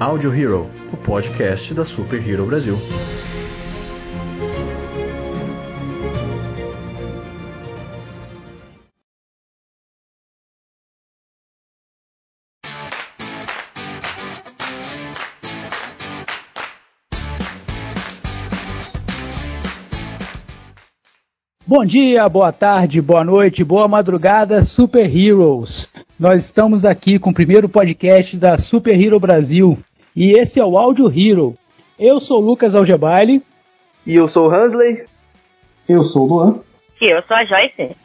Audio Hero, o podcast da Super Hero Brasil. Bom dia, boa tarde, boa noite, boa madrugada, Super Heroes. Nós estamos aqui com o primeiro podcast da Super Hero Brasil e esse é o Audio Hero. Eu sou o Lucas Algebaile. E eu sou o Hansley. Eu sou o Luan. E eu sou a Joyce.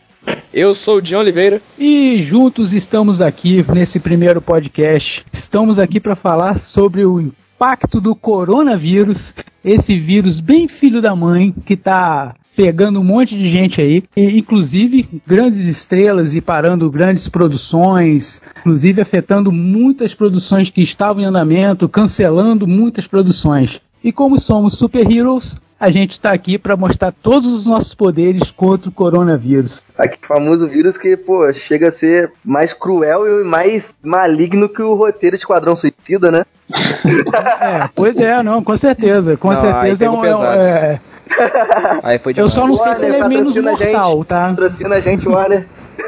Eu sou o Dion Oliveira. E juntos estamos aqui nesse primeiro podcast. Estamos aqui para falar sobre o impacto do coronavírus, esse vírus bem filho da mãe que está pegando um monte de gente aí, e, inclusive grandes estrelas e parando grandes produções, inclusive afetando muitas produções que estavam em andamento, cancelando muitas produções. E como somos super heroes, a gente está aqui para mostrar todos os nossos poderes contra o coronavírus. Aquele famoso vírus que, pô, chega a ser mais cruel e mais maligno que o roteiro de Esquadrão Suicida, né? é, pois é, não, com certeza. Com Não, certeza é um. é um- é- Aí foi eu demais. só não sei se ele é menos a gente. mortal, tá? Patrocina a gente, Warner.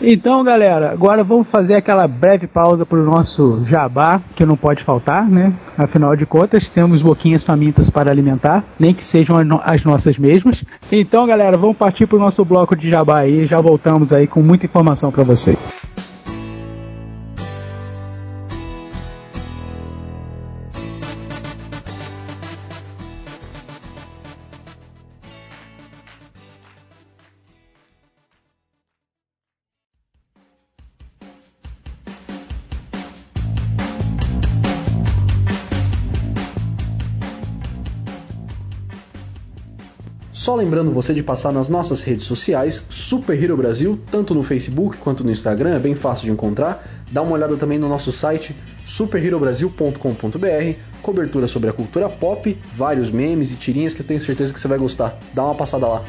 Então, galera, agora vamos fazer aquela breve pausa para o nosso jabá, que não pode faltar, né? Afinal de contas, temos boquinhas famintas para alimentar, nem que sejam as nossas mesmas. Então, galera, vamos partir para o nosso bloco de jabá aí. Já voltamos aí com muita informação para vocês. Só lembrando você de passar nas nossas redes sociais, Super Hero Brasil, tanto no Facebook quanto no Instagram, é bem fácil de encontrar. Dá uma olhada também no nosso site superherobrasil.com.br, cobertura sobre a cultura pop, vários memes e tirinhas que eu tenho certeza que você vai gostar. Dá uma passada lá.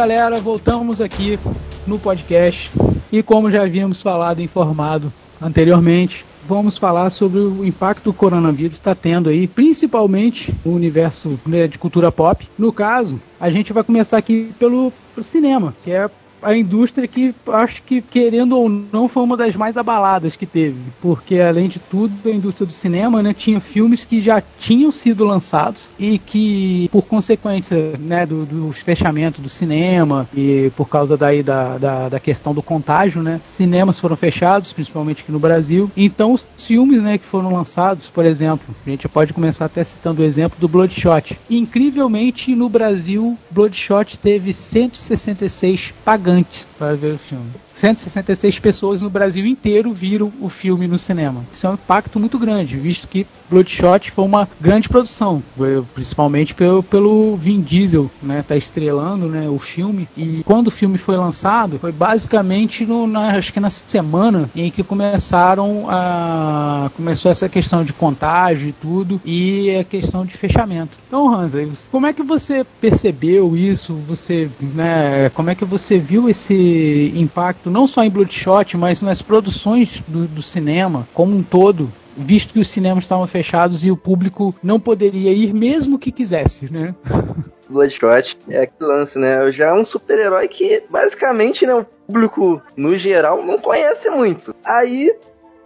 Galera, voltamos aqui no podcast e como já havíamos falado e informado anteriormente, vamos falar sobre o impacto que o coronavírus está tendo aí, principalmente no universo né, de cultura pop. No caso, a gente vai começar aqui pelo, pelo cinema, que é a indústria que acho que, querendo ou não, foi uma das mais abaladas que teve. Porque, além de tudo, a indústria do cinema né, tinha filmes que já tinham sido lançados e que, por consequência né, do, do fechamento do cinema e por causa daí da, da, da questão do contágio, né, cinemas foram fechados, principalmente aqui no Brasil. Então, os filmes né, que foram lançados, por exemplo, a gente pode começar até citando o exemplo do Bloodshot. Incrivelmente, no Brasil, Bloodshot teve 166 pagantes gigantes para ver o filme. 166 pessoas no Brasil inteiro viram o filme no cinema. Isso é um impacto muito grande, visto que Bloodshot foi uma grande produção, eh, principalmente pelo, pelo Vin Diesel, né, tá estrelando, né, o filme. E quando o filme foi lançado, foi basicamente no, na, acho que na semana em que começaram a começou essa questão de contágio e tudo e a questão de fechamento. Então, Hansley, como é que você percebeu isso? Você, né, como é que você viu esse impacto não só em Bloodshot, mas nas produções do, do cinema como um todo? Visto que os cinemas estavam fechados e o público não poderia ir mesmo que quisesse, né? Bloodshot é aquele lance, né? Já é um super-herói que, basicamente, né, o público, no geral, não conhece muito. Aí,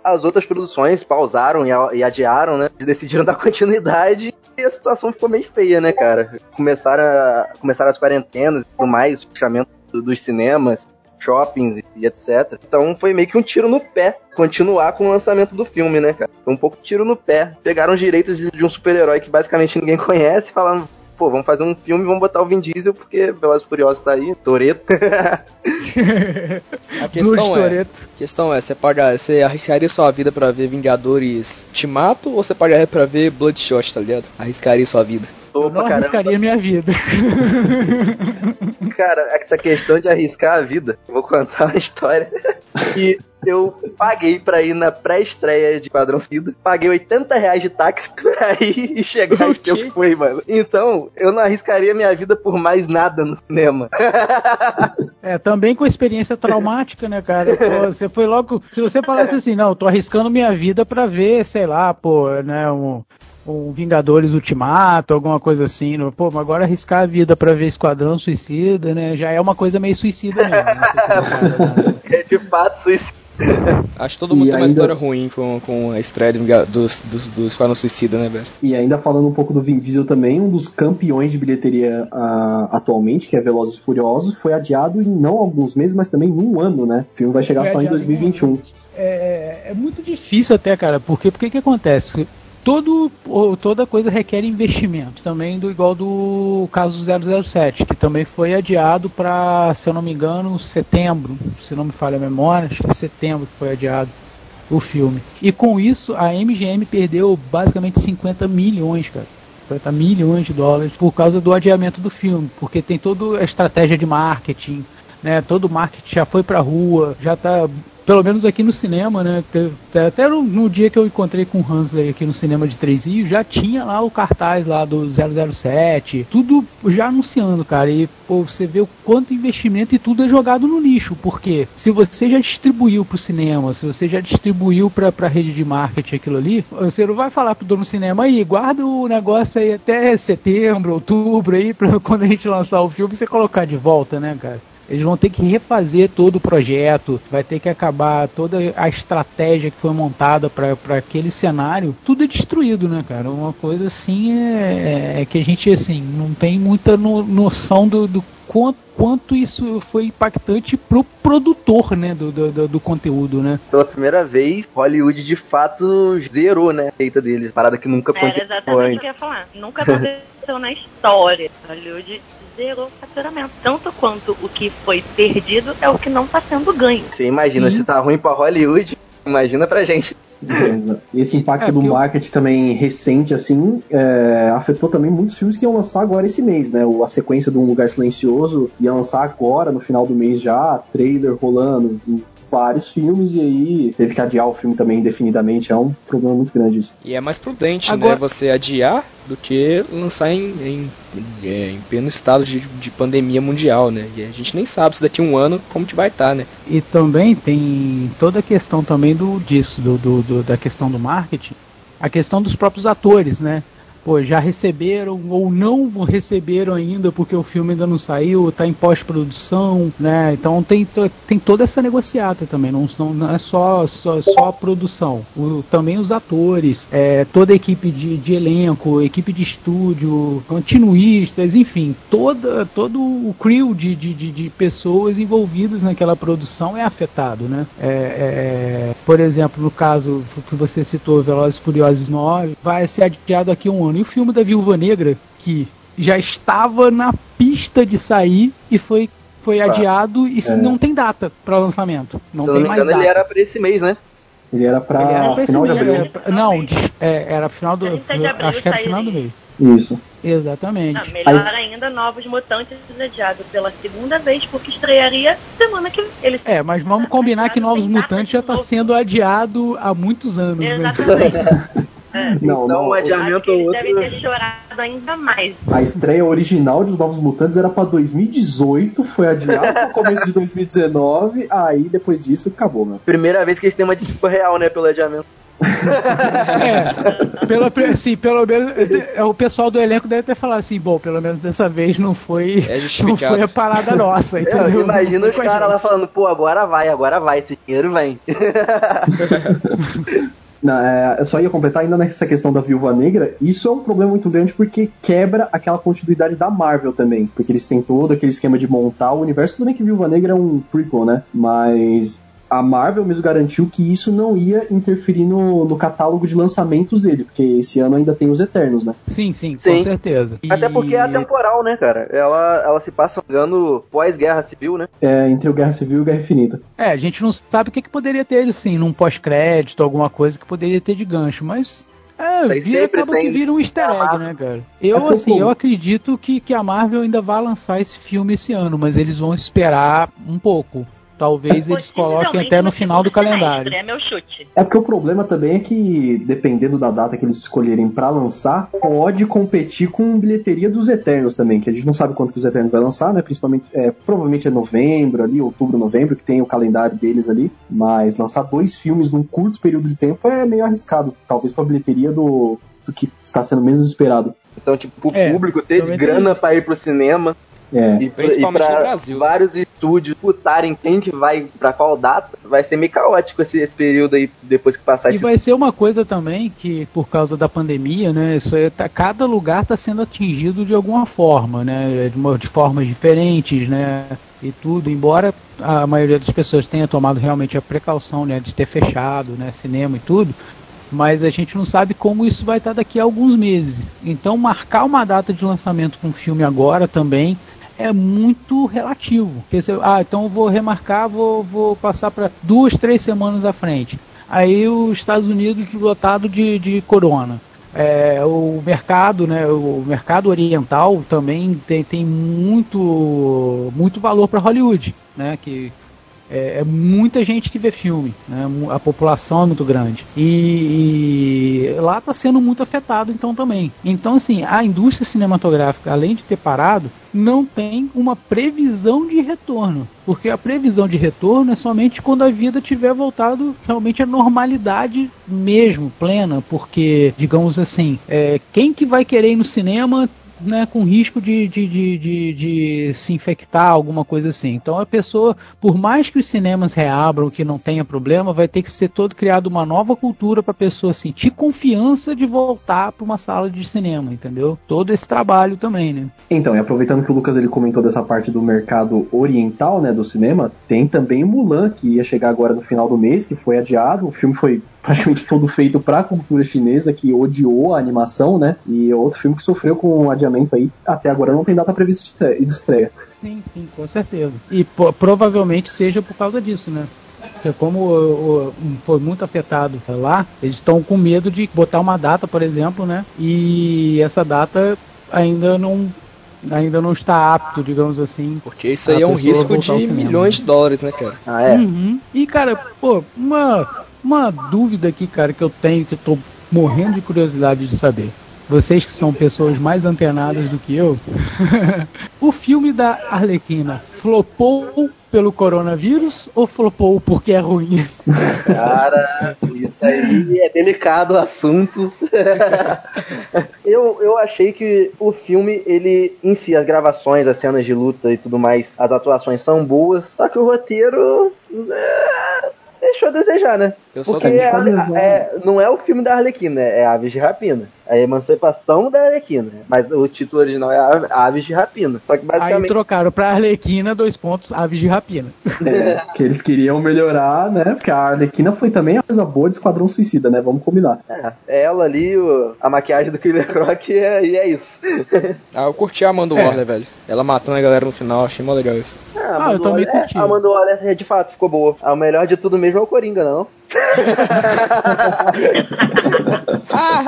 as outras produções pausaram e, adiaram, né? Decidiram dar continuidade e a situação ficou meio feia, né, cara? Começaram, a, começaram as quarentenas e tudo mais, o fechamento do- dos cinemas, shoppings e, etc. Então foi meio que um tiro no pé continuar com o lançamento do filme, né, cara? Foi um pouco tiro no pé. Pegaram os direitos de, de um super-herói que basicamente ninguém conhece e falaram. Pô, vamos fazer um filme e vamos botar o Vin Diesel, porque Velozes e Furiosos tá aí, Toreto. A Blue questão é, a questão é, você pode, você arriscaria sua vida pra ver Vingadores Ultimato ou você arriscar pra ver Bloodshot, tá ligado? Arriscaria sua vida. Gostou Eu não pra caramba. arriscaria minha vida. Cara, essa questão de arriscar a vida, vou contar uma história que eu paguei pra ir na pré-estreia de Padrão Cida. Paguei 80 reais de táxi pra ir e chegar e O quê? eu fui, mano. Então, eu não arriscaria minha vida por mais nada no cinema. É, também com experiência traumática, né, cara? Pô, você foi logo. Se você falasse assim, não, tô arriscando minha vida pra ver, sei lá, pô, né, um, um Vingadores Ultimato, alguma coisa assim. no- Pô, mas agora arriscar a vida pra ver Esquadrão Suicida, né? Já é uma coisa meio suicida mesmo. Né? Parar, né? É de fato suicídio. Acho que todo mundo E tem uma ainda- história ruim com, com a estreia do, dos, dos, do Esquadrão Suicida, né, velho? E ainda falando um pouco do Vin Diesel também, um dos campeões de bilheteria ah, atualmente, que é Velozes e Furiosos, foi adiado em não alguns meses, mas também em um ano, né? O filme vai chegar Foi só em adiado em 2021. é, é muito difícil até, cara, porque porque que acontece? Todo, toda coisa requer investimento, também do igual do caso 007, que também foi adiado para, se eu não me engano, setembro, se não me falha a memória, acho que é setembro que foi adiado o filme. E com isso a MGM perdeu basicamente 50 milhões, cara. 50 milhões de dólares por causa do adiamento do filme, porque tem toda a estratégia de marketing, né? Todo o marketing já foi pra rua, já tá pelo menos aqui no cinema, né? Até no, no dia que eu encontrei com o Hansley aqui no cinema de Três Rios, já tinha lá o cartaz lá do 007, tudo já anunciando, cara. E pô, você vê o quanto investimento e tudo é jogado no lixo, porque se você já distribuiu pro cinema, se você já distribuiu pra, pra rede de marketing aquilo ali, você não vai falar pro dono do cinema aí, guarda o negócio aí até setembro, outubro aí, pra quando a gente lançar o filme você colocar de volta, né, cara? Eles vão ter que refazer todo o projeto, vai ter que acabar toda a estratégia que foi montada para aquele cenário. Tudo é destruído, né, cara? Uma coisa assim é, é que a gente assim não tem muita no- noção do, do quanto, quanto isso foi impactante pro produtor, né, do, do, do- do conteúdo, né? Pela primeira vez, Hollywood de fato zerou, né? A feita deles, parada que nunca Era aconteceu exatamente o antes. que eu ia falar. Nunca aconteceu na história. Hollywood zerou o faturamento. Tanto quanto o que foi perdido é o que não está sendo ganho. Você imagina, Sim. se tá ruim pra Hollywood, imagina pra gente. Beleza. Esse impacto É, do porque eu- marketing também recente, assim, é, afetou também muitos filmes que iam lançar agora esse mês, né? O- A sequência do Um Lugar Silencioso ia lançar agora, no final do mês já, trailer rolando vários filmes, e aí teve que adiar o filme também indefinidamente. É um problema muito grande isso. E é mais prudente, Agora- né, você adiar do que lançar em, em, é, em pleno estado de, de pandemia mundial, né? E a gente nem sabe se daqui a um ano como que vai estar, né? E também tem toda a questão também do disso, do, do- do- da questão do marketing, a questão dos próprios atores, né? Pô, já receberam ou não receberam ainda porque o filme ainda não saiu, tá em pós-produção, né? Então tem, tem toda essa negociata também, não, não- é só, só, só a produção, o- também os atores, é, toda a equipe de, de elenco, equipe de estúdio, continuistas, enfim, toda, todo o crew de, de, de, de pessoas envolvidas naquela produção é afetado, né? É, é, por exemplo, no caso que você citou, Velozes Furiosos 9, vai ser adiado aqui um ano. E o filme da Viúva Negra, que já estava na pista de sair e foi, foi Ah, adiado e é. não tem data para lançamento. Não Se tem não me mais engano, data. ele era pra esse mês, né? Ele era Ele era esse final de mês, abril. é, pra- não, de- é, era final do. 30 de abril Acho que era final do mês. Isso. Exatamente. Ah, melhor ainda, Novos Mutantes adiado pela segunda vez, porque estrearia semana que vem. Eles É, mas vamos combinar que Novos Mutantes de já está sendo adiado há muitos anos, né? Exatamente. Não, Então, não. um Acho adiamento que ou outro. devem ter chorado ainda mais. A estreia original dos Novos Mutantes era pra 2018, foi adiado pro começo de 2019, aí depois disso acabou, meu. Primeira vez que eles têm uma desculpa real, né, pelo adiamento. É, pelo, assim, pelo menos é, o pessoal do elenco deve ter falado assim, bom, pelo menos dessa vez não foi, É não foi a parada nossa, entendeu? Eu imagino Não os caras lá falando, pô, agora vai, agora vai, esse dinheiro vem. É, eu só ia completar ainda nessa questão da Viúva Negra. Isso é um problema muito grande porque quebra aquela continuidade da Marvel também. Porque eles têm todo aquele esquema de montar o universo. Tudo bem que Viúva Negra é um prequel, né? Mas a Marvel mesmo garantiu que isso não ia interferir no, no catálogo de lançamentos dele. Porque esse ano ainda tem os Eternos, né? Sim, sim, Sim. com certeza. Até E- porque é atemporal, né, cara? Ela, ela se passa engano pós-guerra civil, né? É, entre o Guerra Civil e o Guerra Infinita. É, a gente não sabe o que, que poderia ter, assim, num pós-crédito, alguma coisa que poderia ter de gancho, mas É, vira, sempre acaba que vira um easter egg, né, cara? É Eu, que o assim, eu acredito que, que a Marvel ainda vai lançar esse filme esse ano, mas eles vão esperar um pouco. Talvez eles coloquem até no final do calendário. semestre, É meu chute. É porque o problema também é que, dependendo da data que eles escolherem pra lançar, pode competir com bilheteria dos Eternos também, que a gente não sabe quanto que os Eternos vai lançar, né? Principalmente, é, provavelmente é novembro ali, outubro, novembro, que tem o calendário deles ali. Mas lançar dois filmes num curto período de tempo é meio arriscado, talvez pra bilheteria do, do que está sendo menos esperado. Então, tipo, o É, público ter também tem grana pra ir pro cinema É. e, Principalmente e no Brasil. vários estúdios putarem quem que vai pra qual data, vai ser meio caótico esse, esse período aí, depois que passar E esse vai ser uma coisa também que, por causa da pandemia, né? Isso aí tá, cada lugar está sendo atingido de alguma forma, né? De, uma- de formas diferentes, né? E tudo, embora a maioria das pessoas tenha tomado realmente a precaução, né? De ter fechado, né? Cinema e tudo. Mas a gente não sabe como isso vai estar daqui a alguns meses. Então, marcar uma data de lançamento com um filme agora também é muito relativo. Ah, então eu vou remarcar, vou, vou passar para duas, três semanas à frente. Aí os Estados Unidos lotado de, de corona. É, o mercado, né, o mercado oriental também tem, tem muito, muito valor para Hollywood, né, que é, é muita gente que vê filme, né? A população é muito grande. E, e lá está sendo muito afetado então também. Então, assim, a indústria cinematográfica, além de ter parado, não tem uma previsão de retorno. Porque a previsão de retorno é somente quando a vida tiver voltado realmente à normalidade mesmo, plena. Porque, digamos assim, é, quem que vai querer ir no cinema né, com risco de, de, de, de, de se infectar, alguma coisa assim. Então a pessoa, por mais que os cinemas reabram, que não tenha problema, vai ter que ser todo criado uma nova cultura para a pessoa sentir confiança de voltar para uma sala de cinema, entendeu? Todo esse trabalho também, né? Então, e aproveitando que o Lucas ele comentou dessa parte do mercado oriental, né, do cinema, tem também Mulan, que ia chegar agora no final do mês, que foi adiado. O filme foi praticamente todo feito para a cultura chinesa, que odiou a animação, né? E é outro filme que sofreu com um adiamento aí. Até agora não tem data prevista de estre- de estreia. Sim, sim, com certeza. E provavelmente seja por causa disso, né? Porque como o- o- foi muito afetado lá, eles estão com medo de botar uma data, por exemplo, né? E essa data ainda não ainda não está apto, digamos assim. Porque isso A aí é um risco de milhões de dólares, né, cara? Ah, é? Uhum. E cara, pô, uma uma dúvida aqui, cara, que eu tenho que eu tô morrendo de curiosidade de saber. Vocês que são pessoas mais antenadas do que eu, o filme da Arlequina flopou pelo coronavírus ou flopou porque é ruim? Cara, isso aí é delicado o assunto. eu, eu achei que o filme, ele, em si, as gravações, as cenas de luta e tudo mais, as atuações são boas, só que o roteiro. é, deixou a desejar, né? Eu só Porque é, é- não é o filme da Arlequina, é Aves de Rapina. É a emancipação da Arlequina. Mas o título original é Ave- Aves de Rapina. Só que Aí basicamente. trocaram pra Arlequina, dois pontos, aves de rapina. É, que eles queriam melhorar, né? Porque a Arlequina foi também a coisa boa de Esquadrão Suicida, né? Vamos combinar. É, é ela ali, o- a maquiagem do Killer Croc e é, é isso. Ah, eu curti a Amanda É. Waller, velho. Ela matando a galera no final, achei mó legal isso. Ah, Ah, eu também Waller- curti. A Amanda Waller é, de fato ficou boa. A melhor de tudo mesmo é o Coringa, não? Ah,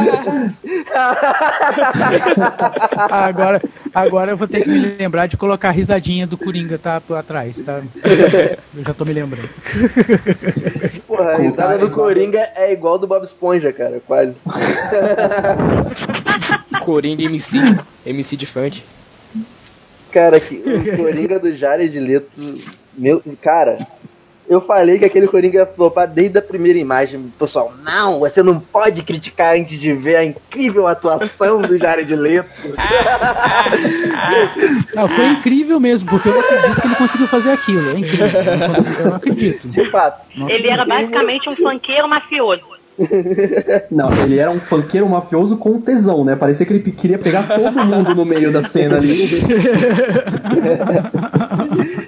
agora, agora eu vou ter que me lembrar de colocar a risadinha do Coringa, tá? Por atrás, tá? Eu já tô me lembrando. Porra, a risada do. Coringa é igual do Bob Esponja, cara, quase. Coringa MC. MC de funk. Cara, que, o Coringa do Jared Leto. Meu, cara, eu falei que aquele Coringa ia flopar desde a primeira imagem. Pessoal, não, você não pode criticar antes de ver a incrível atuação do Jared Leto. Não, foi incrível mesmo, porque eu não acredito que ele conseguiu fazer aquilo. É incrível. Eu não, consigo- eu não acredito. De fato. Não Ele era basicamente um funkeiro mafioso. Não, ele era um funkeiro mafioso com tesão, né? Parecia que ele queria pegar todo mundo no meio da cena ali.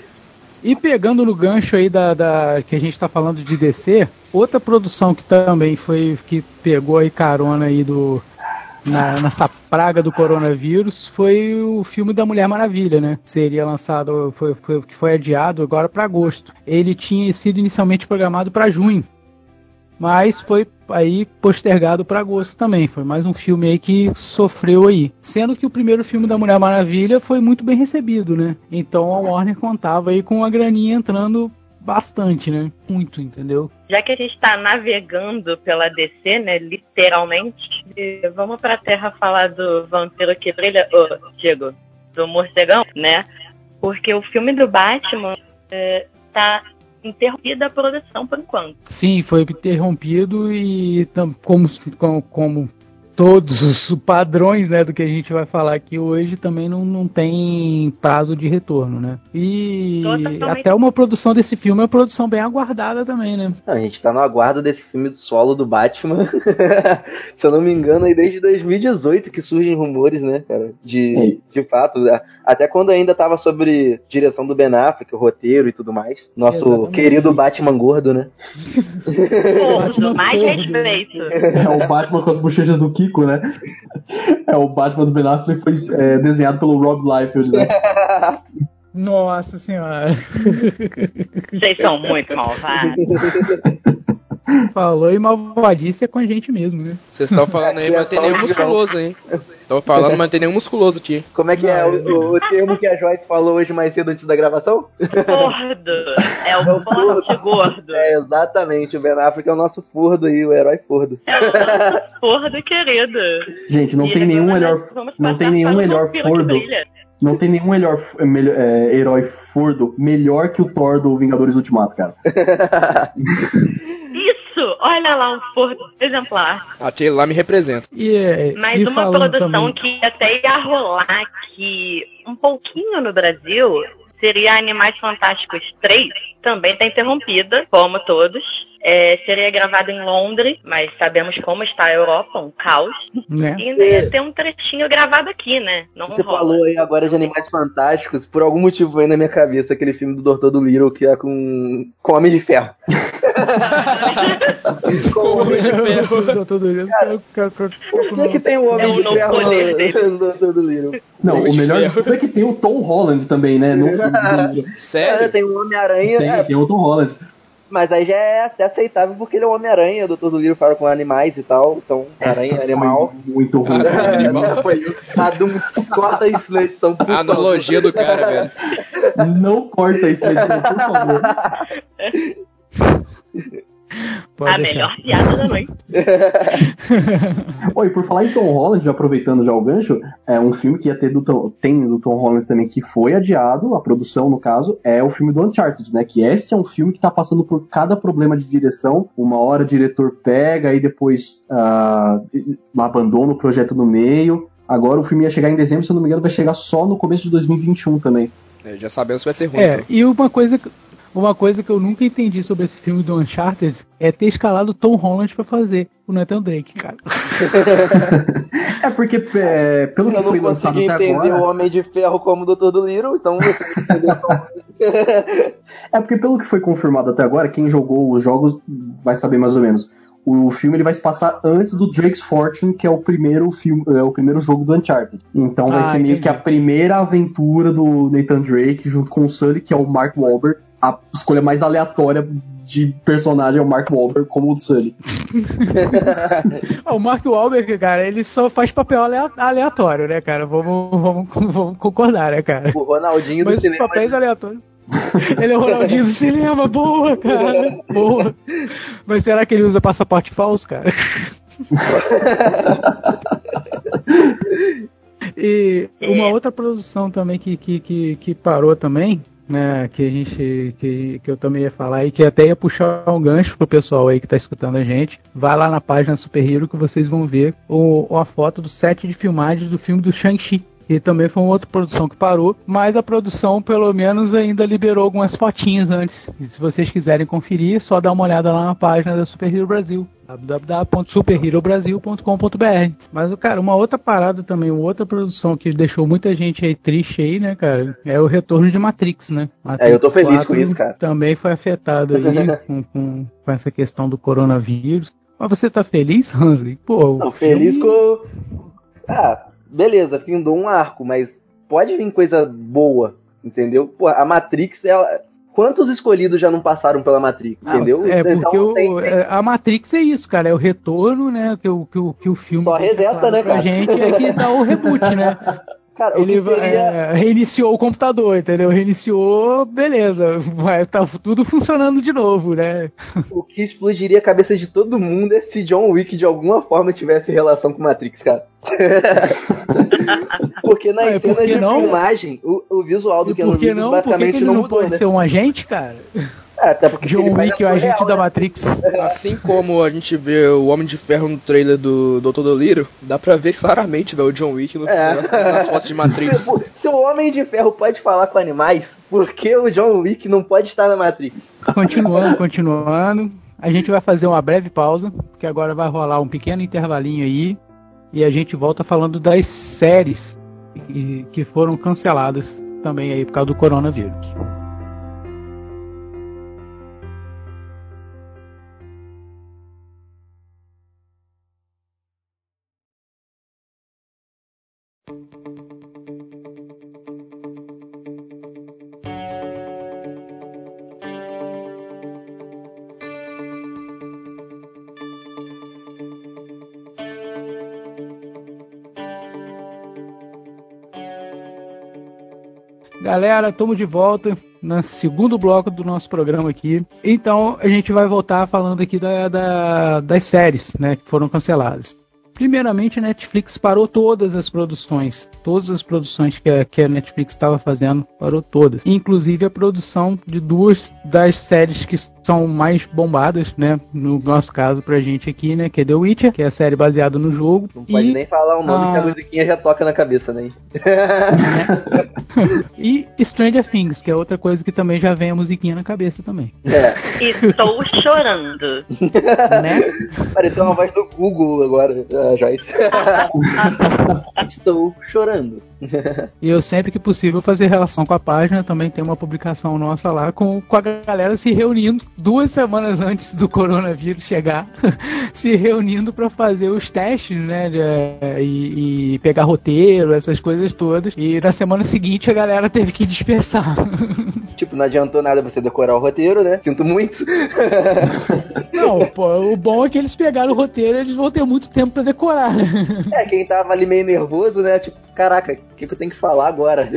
E pegando no gancho aí da, da- que a gente está falando de DC, outra produção que também foi que pegou aí carona aí do na- nessa praga do coronavírus foi o filme da Mulher Maravilha, né? Seria lançado, foi, foi, foi adiado agora para agosto. Ele tinha sido inicialmente programado para junho. Mas foi aí postergado para agosto também. Foi mais um filme aí que sofreu aí. Sendo que o primeiro filme da Mulher Maravilha foi muito bem recebido, né? Então a Warner contava aí com a graninha entrando bastante, né? Muito, entendeu? Já que a gente está navegando pela DC, né, literalmente, vamos pra Terra falar do Vampiro que Brilha, ô, Diego, do Morcegão, né? Porque o filme do Batman é, tá interrompida a produção por enquanto. Sim, foi interrompido e como, como, todos os padrões né, do que a gente vai falar aqui hoje também não, não tem prazo de retorno, né? E Totalmente. até uma produção desse filme é uma produção bem aguardada também, né? A gente tá no aguardo desse filme do solo do Batman. Se eu não me engano, aí desde 2018 que surgem rumores, né, cara? De, de fato, até quando ainda tava sobre direção do Ben Affleck, o roteiro e tudo mais. Nosso Exatamente. querido Batman gordo, né? Gordo, mais respeito. É o Batman com as bochechas do Kiko rico, né? É, o Batman do Ben Affleck foi é, desenhado pelo Rob Liefeld, né? Nossa senhora. Vocês são muito malvados. Falou e malvadice é com a gente mesmo, né? Vocês estão falando aí, mas tem nenhum musculoso, hein? Estão falando, mas tem nenhum musculoso aqui. Como é que é o, o, termo que a Joyce falou hoje mais cedo antes da gravação? Furdo. É o forte gordo. É, exatamente. O Ben Affleck é o nosso furdo aí, o herói furdo. É o nosso furdo querido. Gente, não e tem nenhum melhor, não tem nenhum melhor furdo. Não tem nenhum melhor, melhor é, herói furdo melhor que o Thor do Vingadores Ultimato, cara. Olha lá um Ford exemplar. Aquele lá me representa. Yeah, Mas uma produção também. que até ia rolar aqui um pouquinho no Brasil seria Animais Fantásticos 3, também está interrompida, como todos. É, seria gravado em Londres, mas sabemos como está a Europa, um caos. Né? E ainda ia ter um trechinho gravado aqui, né? Não Você rola. falou aí agora de Animais Fantásticos, por algum motivo vem na minha cabeça aquele filme do Doutor do Little que é com, com Homem de Ferro. com Homem de Ferro. Doutor do Little. por que, que tem o Homem é de Ferro no Doutor do Little? Não, o melhor é que tem o Tom Holland também, né? No Sério? É, tem o Homem-Aranha. Tem, é. tem o Tom Holland. Mas aí já é até aceitável porque ele é o Homem-Aranha, o Doutor do Livro fala com animais e tal. Então, aranha, é animal. Muito ruim. É, foi isso. corta isso na edição, por A analogia do cara, velho. Não corta isso na edição, por favor. Pode a deixar. melhor piada da noite. Oi, por falar em Tom Holland, aproveitando já o gancho, é um filme que ia ter do Tom, tem do Tom Holland também que foi adiado, a produção no caso, é o filme do Uncharted, né? Que esse é um filme que tá passando por cada problema de direção. Uma hora o diretor pega e depois uh, abandona o projeto no meio. Agora o filme ia chegar em dezembro, se eu não me engano, vai chegar só no começo de 2021 também. É, já sabemos que vai ser ruim. É, então. e uma coisa uma coisa que eu nunca entendi sobre esse filme do Uncharted é ter escalado Tom Holland para fazer o Nathan Drake, cara. é porque, é, pelo eu que foi lançado até agora... Eu não entender o Homem de Ferro como o Doutor do Little, então... é porque pelo que foi confirmado até agora, quem jogou os jogos vai saber mais ou menos. O filme ele vai se passar antes do Drake's Fortune, que é o primeiro filme, é o primeiro jogo do Uncharted. Então vai ah, ser meio entendi. que a primeira aventura do Nathan Drake junto com o Sully, que é o Mark Wahlberg, a escolha mais aleatória de personagem é o Mark Wahlberg como o Sully. o Mark Wahlberg, cara, ele só faz papel aleatório, né, cara? Vamos, vamos, vamos concordar, né, cara? O Ronaldinho do Mas cinema. papéis aleatórios. Ele é o Ronaldinho do cinema, boa, cara. Boa. Mas será que ele usa passaporte falso, cara? e uma outra produção também que, que, que, que parou também né, que a gente que, que eu também ia falar e que até ia puxar um gancho pro pessoal aí que tá escutando a gente. Vai lá na página Super Hero que vocês vão ver o, a foto do set de filmagem do filme do Shang-Chi. E também foi uma outra produção que parou, mas a produção pelo menos ainda liberou algumas fotinhas antes. E se vocês quiserem conferir, é só dá uma olhada lá na página da Super Hero Brasil www.superherobrasil.com.br. Mas, cara, uma outra parada também, uma outra produção que deixou muita gente aí triste aí, né, cara, é o retorno de Matrix, né? Matrix é, eu tô feliz com isso, cara. Também foi afetado aí com, com, com, essa questão do coronavírus. Mas você tá feliz, Hansley? Pô, Não, feliz com... Ah, beleza, findou um arco, mas pode vir coisa boa, entendeu? Pô, a Matrix, ela quantos escolhidos já não passaram pela Matrix, Ah, entendeu? É porque Então, o- tem- tem- é, a Matrix é isso, cara. É o retorno, né? Que o, que o, que o filme Só reseta, né, pra cara? gente é que dá o reboot, né? Cara, Ele seria... é, reiniciou o computador, entendeu? Reiniciou, beleza. Vai tá tudo funcionando de novo, né? O que explodiria a cabeça de todo mundo é se John Wick de alguma forma tivesse relação com Matrix, cara. porque nas por cenas de não? filmagem, o, o visual do E Keanu por que Reeves não? Por que, que basicamente ele não não mudou, pode né? ser um agente, cara? É, até porque John Wick, o agente real, da né? Matrix. Assim como a gente vê o Homem de Ferro no trailer do Dr. Dolittle, dá pra ver claramente, velho, o John Wick no, É. nas, nas fotos de Matrix. Se, se o Homem de Ferro pode falar com animais, por que o John Wick não pode estar na Matrix? Continuando, continuando. A gente vai fazer uma breve pausa, porque agora vai rolar um pequeno intervalinho aí. E a gente volta falando das séries que, que foram canceladas também aí por causa do coronavírus. Galera, estamos de volta no segundo bloco do nosso programa aqui. Então, a gente vai voltar falando aqui da- da- das séries né, que foram canceladas. Primeiramente, a Netflix parou todas as produções. Todas as produções que a, que a Netflix estava fazendo, parou todas. Inclusive a produção de duas das séries que são mais bombadas, né? No nosso caso, pra gente aqui, né? Que é The Witcher, que é a série baseada no jogo. Não pode e nem falar o nome Ah. que a musiquinha já toca na cabeça, né? e Stranger Things, que é outra coisa que também já vem a musiquinha na cabeça também, É, Estou chorando. né? pareceu uma voz do Google agora, a Joyce. Estou chorando. E eu sempre que possível fazer relação com a página, também tem uma publicação nossa lá com, com a galera se reunindo duas semanas antes do coronavírus chegar, se reunindo para fazer os testes, né? de- e, e pegar roteiro, essas coisas todas. E na semana seguinte a galera teve que dispersar. Tipo, não adiantou nada você decorar o roteiro, né? Sinto muito. Não, pô, o bom é que eles pegaram o roteiro e eles vão ter muito tempo para decorar, né? É, quem tava ali meio nervoso, né? Tipo, caraca, o que, que eu tenho que falar agora?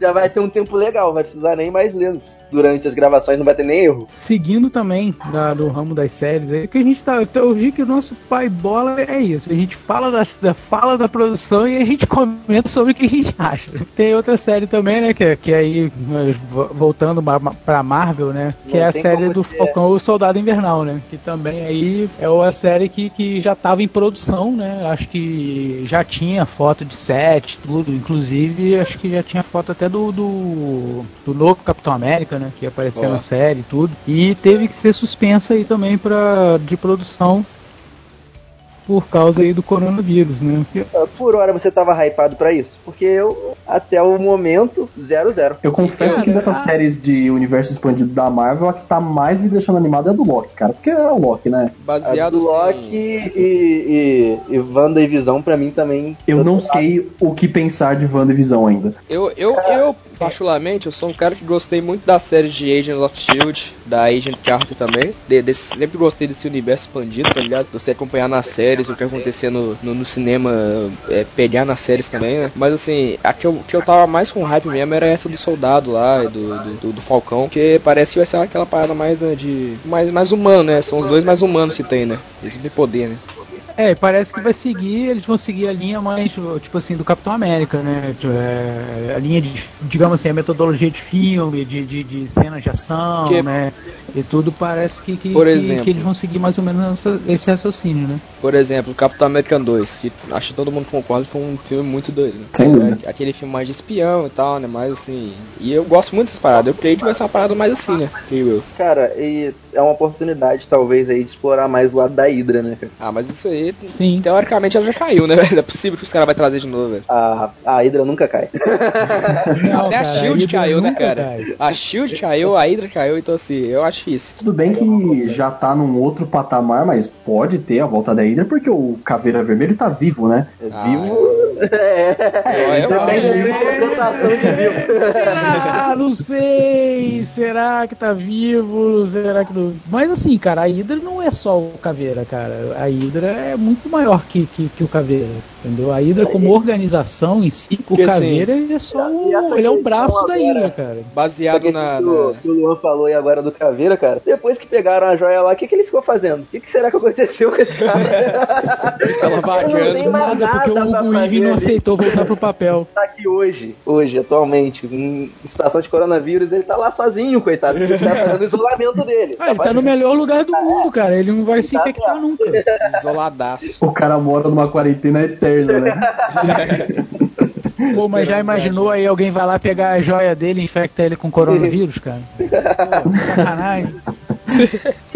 Já vai ter um tempo legal, vai precisar nem mais ler. Durante as gravações não vai ter nem erro. seguindo também da- do ramo das séries, é que a gente tá. Eu vi que o nosso pai bola é isso. A gente fala da, da- fala da produção e a gente comenta sobre o que a gente acha. Tem outra série também, né? Que, que aí, voltando pra Marvel, né? Que Não é a série do ter- Falcão o Soldado Invernal, né? Que também aí é uma série que, que já tava em produção, né? Acho que já tinha foto de set, tudo. Inclusive, acho que já tinha foto até do, do, do novo Capitão América, né? Que ia aparecer Ó. na série e tudo. E teve que ser suspensa aí também pra, de produção por causa aí do coronavírus, né? Por hora você tava hypado pra isso? Porque eu, até o momento, zero zero. Eu confesso Cara, que dessas ah. séries de universo expandido da Marvel, a que tá mais me deixando animado é a do Loki, cara. Porque é o Loki, né? A Baseado do assim, Loki e, e, e Wanda e Visão, pra mim também. Eu não sei o que pensar de WandaVision ainda. Eu, eu, eu, particularmente, eu sou um cara que gostei muito da série de Agents of S.H.I.E.L.D., da Agent Carter também. De, desse- sempre gostei desse universo expandido, tá ligado? De acompanhar nas séries, o que acontecia no, no, no cinema, é, pegar nas séries também, né? Mas assim, a que eu, que eu tava mais com hype mesmo era essa do Soldado lá, e do, do, do, do Falcão, que parece que vai ser aquela parada mais, né, de... Mais, mais humano, né? São os dois mais humanos que tem, né? Eles têm poder, né? É, parece que vai seguir, eles vão seguir a linha mais, tipo assim, do Capitão América, né? Tipo, é, a linha de, digamos assim, a metodologia de filme, de, de, de cenas de ação, Que- né? E tudo parece que, que, Por que- exemplo. que eles vão seguir mais ou menos esse raciocínio, né? Por exemplo, Capitão América 2, que acho que todo mundo concorda, foi um filme muito doido. Né? Sem dúvida. É, Aquele filme mais de espião e tal, né? Mais assim. E eu gosto muito dessas paradas. Eu creio que vai ser uma parada mais assim, né? Creio eu. Cara, e é uma oportunidade, talvez, aí, de explorar mais o lado da Hydra, né, cara? Ah, mas isso aí, Sim. teoricamente, ela já caiu, né? velho? É possível que os caras vão trazer de novo, velho. A, a Hydra nunca cai. Não, Até a cara, Shield Hydra caiu, né, cara? cai. A Shield caiu, a Hydra caiu, então assim, eu acho difícil. Tudo bem que já tá num outro patamar, mas pode ter a volta da Hydra, porque o Caveira Vermelho tá vivo, né? É Ah, vivo. É. É, acho. da interpretação de vivo. Será? Não sei. Será que tá vivo? Será que não. Mas assim, cara, a Hydra não é só o Caveira, cara. A Hydra é muito maior que, que, que o Caveira. Entendeu? A Hydra, como organização em si, o Porque, assim, Caveira ele é só o. Ele é um braço da agora- Hydra, cara. Baseado na. que o, que o Luan falou aí agora do Caveira, cara. Depois que pegaram a joia lá, o que, que ele ficou fazendo? O que, que será que aconteceu com esse cara? Tava Não vagando. tem mais Nada, porque o nada Hugo Weaving não aceitou voltar pro papel. tá aqui hoje, hoje, atualmente, em situação de coronavírus, ele tá lá sozinho, coitado. Ele tá fazendo o isolamento dele. Ah, ele tá no melhor lugar do mundo, cara. Ele não vai se Tá infectar nunca. Isoladaço. O cara mora numa quarentena eterna, né? Pô, mas já imaginou aí alguém vai lá pegar a joia dele e infecta ele com coronavírus, cara? Pô, sacanagem.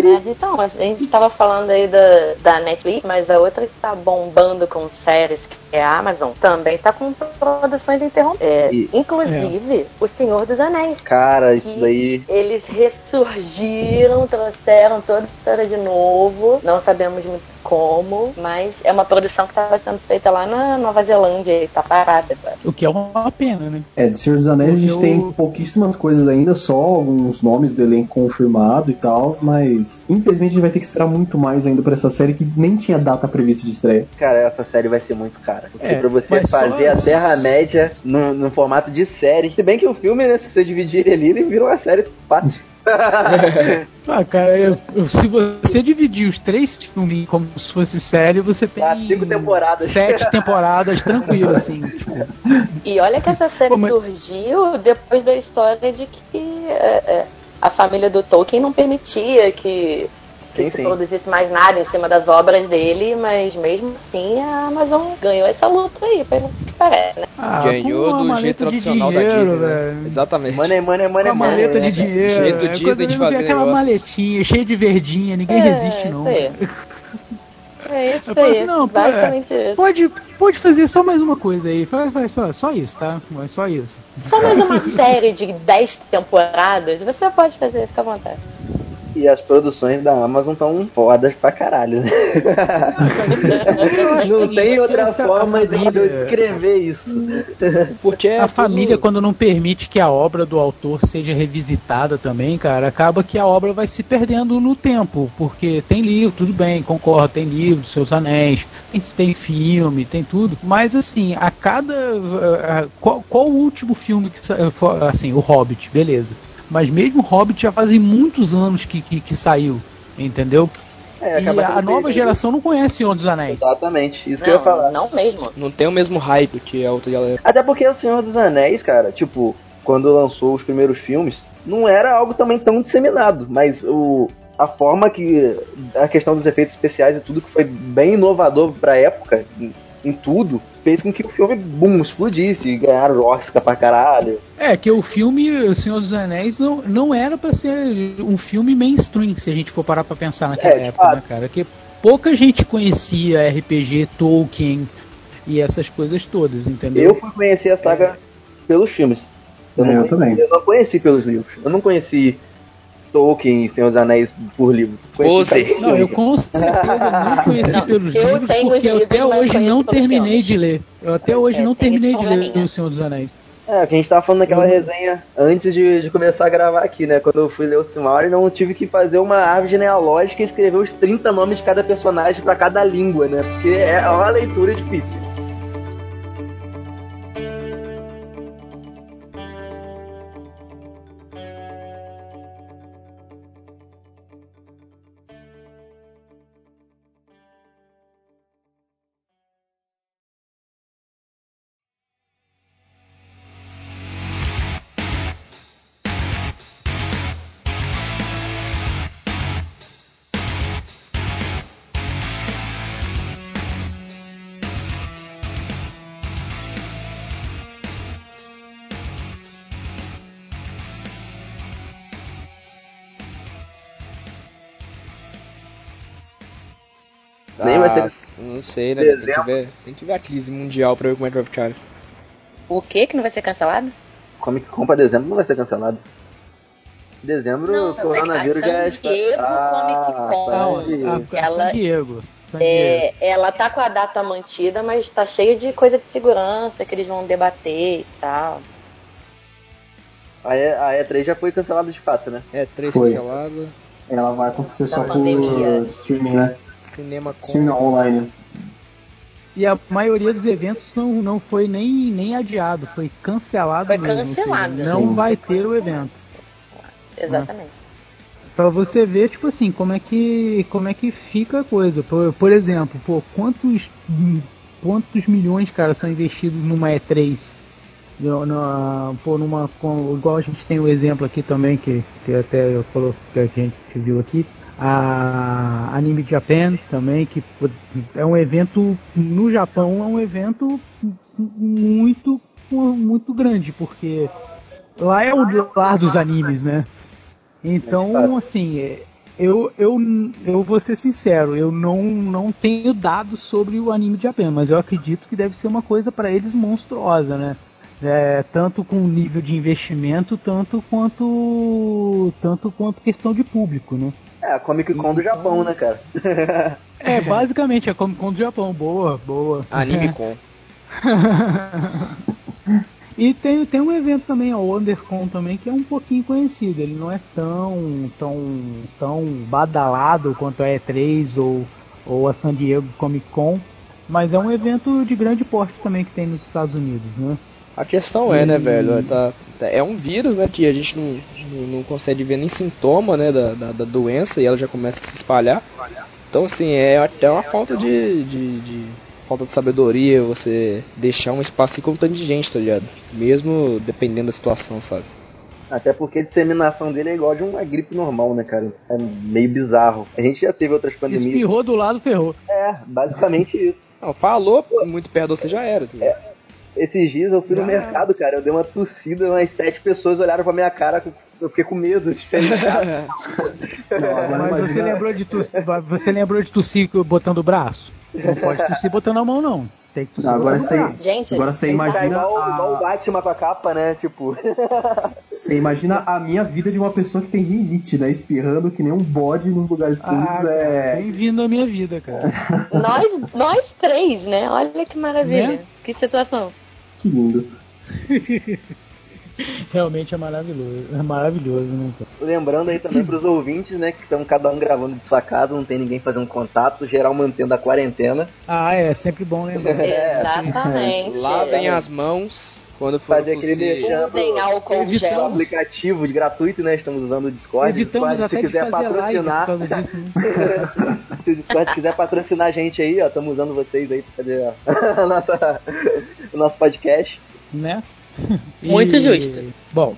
Mas então, a gente estava falando aí da, da Netflix, mas a outra que tá bombando com séries, que é a Amazon, também tá com produções interrompidas. É, inclusive, O Senhor dos Anéis. Cara, isso daí. Eles ressurgiram, trouxeram toda a história de novo. Não sabemos muito como, mas é uma produção que estava sendo feita lá na Nova Zelândia e tá parada agora. O que é uma pena, né? É, de Senhor dos Anéis a gente Eu- tem pouquíssimas coisas ainda, só alguns nomes do elenco confirmado e tal, mas infelizmente a gente vai ter que esperar muito mais ainda pra essa série que nem tinha data prevista de estreia. Cara, essa série vai ser muito cara. Porque É, pra você mas só- fazer a Terra-média no, no formato de série. Se bem que o filme, né? Se você dividir ele ali, ele vira uma série fácil. Ah, cara, eu- eu- se você dividir os três filmes como se fosse série, você tem Dá cinco temporadas. sete temporadas tranquilo, assim. tipo. E olha que essa série Pô, mas- surgiu depois da história de que é, é, a família do Tolkien não permitia que, que Sim, se sim. produzisse mais nada em cima das obras dele, mas mesmo assim a Amazon ganhou essa luta aí, pelo que parece, né? Ah, Ganhou do jeito tradicional dinheiro, da Disney. Né? Exatamente. Money, money, money, Com a money. maleta de né? dinheiro. Jeito é Disney de fazer aquela negócios. maletinha cheia de verdinha, ninguém É, resiste, não. isso aí. É isso Eu falo aí, assim, não, pô, basicamente isso. Pode, pode fazer só mais uma coisa aí. Faz, faz só, só isso, tá? É só isso. Só mais uma série de 10 temporadas, você pode fazer, fica à vontade. E as produções da Amazon tão fodas pra caralho, né? Não tem outra essa- forma de eu descrever isso. Porque é a tudo- família, quando não permite que a obra do autor seja revisitada também, cara, acaba que a obra vai se perdendo no tempo. Porque tem livro, tudo bem, concordo, tem livro, Seus Anéis, tem, tem filme, tem tudo. Mas assim, a cada. a- a- qual, qual o último filme que. for- Assim, o Hobbit, beleza. Mas mesmo o Hobbit já fazem muitos anos que, que, que saiu, entendeu? É, e acaba a, nova geração não conhece Senhor dos Anéis. Exatamente, isso que eu ia Não, falar. não mesmo. Não tem o mesmo hype que a outra galera. Até porque O Senhor dos Anéis, cara, tipo, quando lançou os primeiros filmes, não era algo também tão disseminado, mas o a forma que a questão dos efeitos especiais e tudo que foi bem inovador pra época em, tudo, fez com que o filme boom explodisse e ganharam Oscar pra caralho. É, que o filme O Senhor dos Anéis não, não era pra ser um filme mainstream, se a gente for parar pra pensar naquela É, época, fato. né, cara? Que pouca gente conhecia RPG, Tolkien e essas coisas todas, entendeu? Eu fui conhecer a saga pelos filmes. É, não eu conheci- também. Eu não conheci pelos livros. Eu não conheci Tolkien e Senhor dos Anéis por livro. Conheci Pose. pelos Não, eu com certeza não conheci Não, pelos eu livros, porque eu livros, até hoje não terminei filmes. de ler. Eu até hoje É, não terminei de ler. O Senhor dos Anéis. É, que a gente tava falando daquela resenha antes de, de começar a gravar aqui, né? Quando eu fui ler o Silmarillion, eu tive que fazer uma árvore genealógica e escrever os 30 nomes de cada personagem pra cada língua, né? Porque é uma leitura difícil. Nem vai ter- Ah, Não sei, né? Tem que, ver, tem que ver a crise mundial pra ver como é que vai ficar. O que que não vai ser cancelado? Comic Con pra dezembro não vai ser cancelado. Dezembro, Não, o coronavírus já é. San Diego Comic Con. Não, parece- a, a Ela- San Diego. San Diego. É, ela tá com a data mantida, mas tá cheia de coisa de segurança que eles vão debater e tal. A, E- a E3 já foi cancelada de fato, né? É, três Foi. cancelada, Ela vai acontecer Da só por pandemia. streaming, né? Cinema com. Não, online. E a maioria dos eventos não, não foi nem, nem adiado, foi cancelado. Foi mesmo, ou seja, cancelado. Não Sim. vai ter o evento. Exatamente. Pra você ver, tipo assim, como é que, como é que fica a coisa. Por, por exemplo, pô, quantos, quantos milhões, cara, são investidos numa E3? No- na- pô, numa, com- igual a gente tem o exemplo aqui também, que, que até eu coloquei, que a gente viu aqui, a Anime Japan também, que é um evento no Japão, é um evento muito, muito grande, porque lá é o lar dos animes, né? Então, assim, é, eu, eu, eu vou ser sincero, eu não, não tenho dados sobre o anime de Japan, mas eu acredito que deve ser uma coisa para eles monstruosa, né? É, tanto com nível de investimento, tanto quanto tanto quanto questão de público, né? É, a Comic Con do Japão, né, cara? É, basicamente é como com do Japão, boa, boa. Anime com. E tem, tem um evento também, o WonderCon também, que é um pouquinho conhecido. Ele não é tão, tão, tão badalado quanto a E3 ou, ou a San Diego Comic Con, mas é um evento de grande porte também que tem nos Estados Unidos, né? A questão é, né, velho, tá, tá- é um vírus, né, que a gente não, não, não consegue ver nem sintoma, né, da, da, da doença e ela já começa a se espalhar. Então, assim, é até uma falta de, de, de- falta de sabedoria você deixar um espaço assim com tanto de gente, tá ligado? Mesmo dependendo da situação, sabe? Até porque a disseminação dele é igual de uma gripe normal, né, cara? É meio bizarro. A gente já teve outras pandemias. Espirrou do lado, ferrou. É, basicamente isso. Não, falou muito perto de você já era, tá ligado? Esses dias eu fui no Ah. mercado, cara, eu dei uma tossida, umas sete pessoas olharam pra minha cara, eu fiquei com medo de. Não, agora Mas você lembrou de tossir, você lembrou de tossir botando o braço? Não pode tossir botando a mão, não. Tem que tossir Não, agora você. Gente, agora você imagina, igual, igual o a, Batman com a capa, né? Tipo. você imagina a minha vida de uma pessoa que tem rinite, né? Espirrando que nem um bode nos lugares públicos. Ah, é... Bem-vindo à minha vida, cara. Nós, nós três, né? Olha que maravilha. Né? Que situação. Que lindo. Realmente é maravilhoso. É maravilhoso, né? Lembrando aí também pros ouvintes, né, que estão cada um gravando de sua casa, não tem ninguém fazendo contato, geral mantendo a quarentena. Ah, é sempre bom lembrar. É, Exatamente. Lavem as mãos quando for Fazer aquele. Usem álcool O gel. aplicativo de gratuito, né? Estamos usando o Discord. Evitamos Discord, até se de quiser patrocinar. disso, né? se o Discord quiser patrocinar a gente aí, ó, estamos usando vocês aí pra fazer a nossa, o nosso podcast. né? Muito justo. Bom,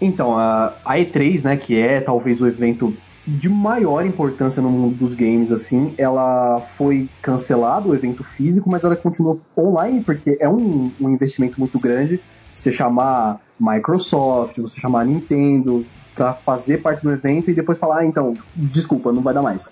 Então, a, a E3, né, que é talvez o evento de maior importância no mundo dos games, assim, ela foi cancelada, o evento físico, mas ela continuou online, porque é um, um investimento muito grande. Você chamar Microsoft, você chamar Nintendo pra fazer parte do evento e depois falar, ah, então, desculpa, não vai dar mais.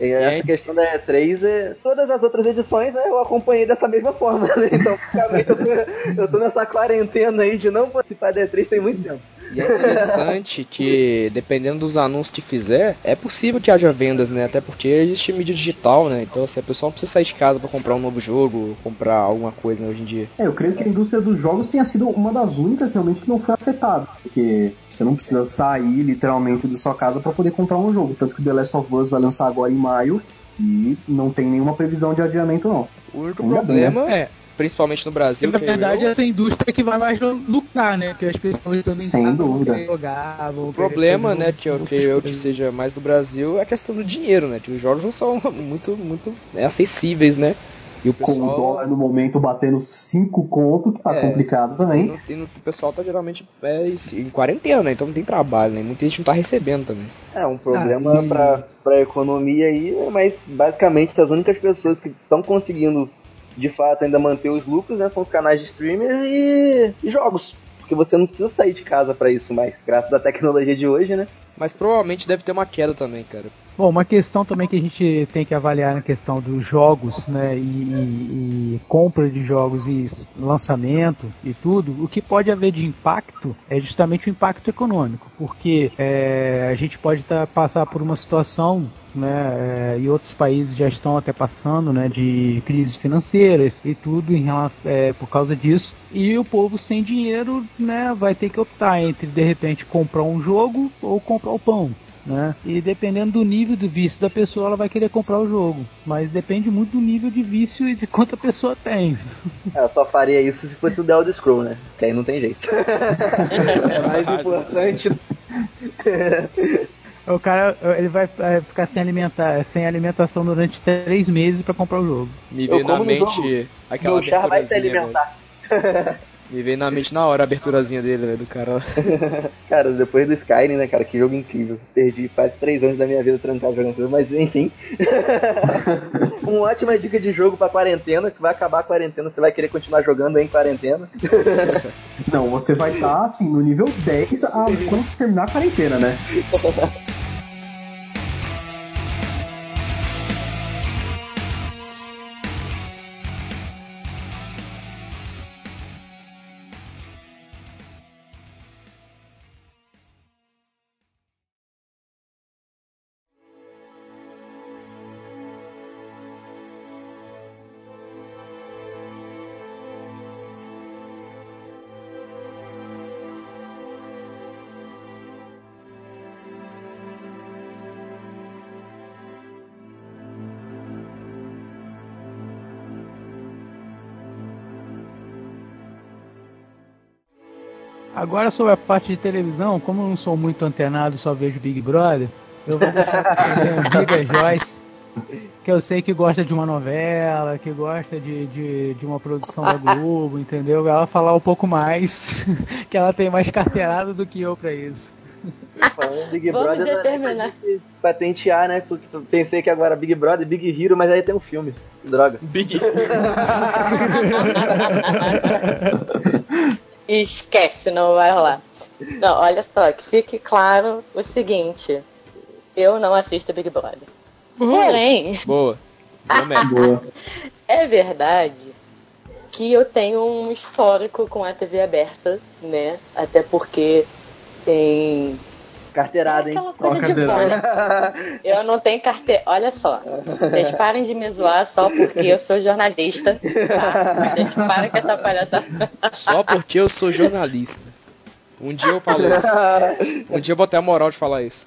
E essa É. questão da E3, é, todas as outras edições né, eu acompanhei dessa mesma forma. Né? Então, basicamente, eu tô, eu tô nessa quarentena aí de não participar da E3 tem muito tempo. E é interessante que, dependendo dos anúncios que fizer, é possível que haja vendas, né? Até porque existe mídia digital, né? Então, assim, a pessoa não precisa sair de casa pra comprar um novo jogo, comprar alguma coisa né, hoje em dia. É, eu creio que a indústria dos jogos tenha sido uma das únicas realmente que não foi afetada. Porque você não precisa sair literalmente da sua casa para poder comprar um jogo. Tanto que The Last of Us vai lançar agora em maio e não tem nenhuma previsão de adiamento, não. O único Ainda bem, problema, é. Principalmente no Brasil, Na creio verdade, eu, essa indústria que vai mais lucrar, né? Que as pessoas também Sem dúvida. querer jogar, o problema, né, que eu creio eu que seja mais do Brasil, é a questão do dinheiro, né? Que os jogos não são muito, muito né, acessíveis, né? E o Com o pessoal, dólar no momento batendo 5 conto, que tá É. complicado também. no- e no- o pessoal tá geralmente é, em quarentena, né? Então não tem trabalho, né? Muita gente não tá recebendo também. É um problema Ah, e- pra, pra economia aí, mas basicamente as únicas pessoas que estão conseguindo de fato ainda manter os lucros né, são os canais de streamer e, e jogos. Porque você não precisa sair de casa pra isso mais, graças à tecnologia de hoje, né? Mas provavelmente deve ter uma queda também, cara. Bom, uma questão também que a gente tem que avaliar na questão dos jogos, né, e, e, e, compra de jogos e lançamento e tudo, o que pode haver de impacto é justamente o impacto econômico, porque é, a gente pode tá, passar por uma situação né, é, e outros países já estão até passando, né, de crises financeiras e tudo em relação, é, por causa disso. E o povo sem dinheiro, né, vai ter que optar entre de repente comprar um jogo ou comprar o pão né? E dependendo do nível do vício da pessoa, ela vai querer comprar o jogo. Mas depende muito do nível de vício e de quanto a pessoa tem. É, eu só faria isso se fosse o The Elder Scroll, né? Que aí não tem jeito. é mais importante. O cara ele vai ficar sem alimentar, sem alimentação durante três meses para comprar o jogo. Me veio na mente aquela Meu char vai se alimentar. Me veio na mente na hora a aberturazinha dele, velho, do cara. cara, depois do Skyrim, né, cara, que jogo incrível. Perdi quase três anos da minha vida trancado jogando tudo, mas enfim. Uma ótima dica de jogo pra quarentena, que vai acabar a quarentena, você vai querer continuar jogando em quarentena. Não, você vai estar, tá, assim, no nível 10 a, quando terminar a quarentena, né? Agora sobre a parte de televisão, como eu não sou muito antenado, só vejo Big Brother, eu vou deixar com a amiga Joyce, que eu sei que gosta de uma novela, que gosta de, de, de uma produção da Globo, entendeu? Ela falar um pouco mais, que ela tem mais carteirada do que eu para isso. Falando Big Vamos Brother determinar. É patentear, né? Porque pensei que agora Big Brother, Big Hero, mas aí tem um filme. Droga. Big Esquece, não vai rolar. Não, olha só, que fique claro o seguinte: eu não assisto Big Brother. Porém. Boa. Boa. é verdade que eu tenho um histórico com a TV aberta, né? Até porque tem Carteirada, hein? Coisa de né? Eu não tenho carteira. Olha só. Vocês parem de me zoar só porque eu sou jornalista. Tá? Vocês parem com essa palhaçada. Só porque eu sou jornalista. Um dia eu falo isso. Um dia eu vou ter a moral de falar isso.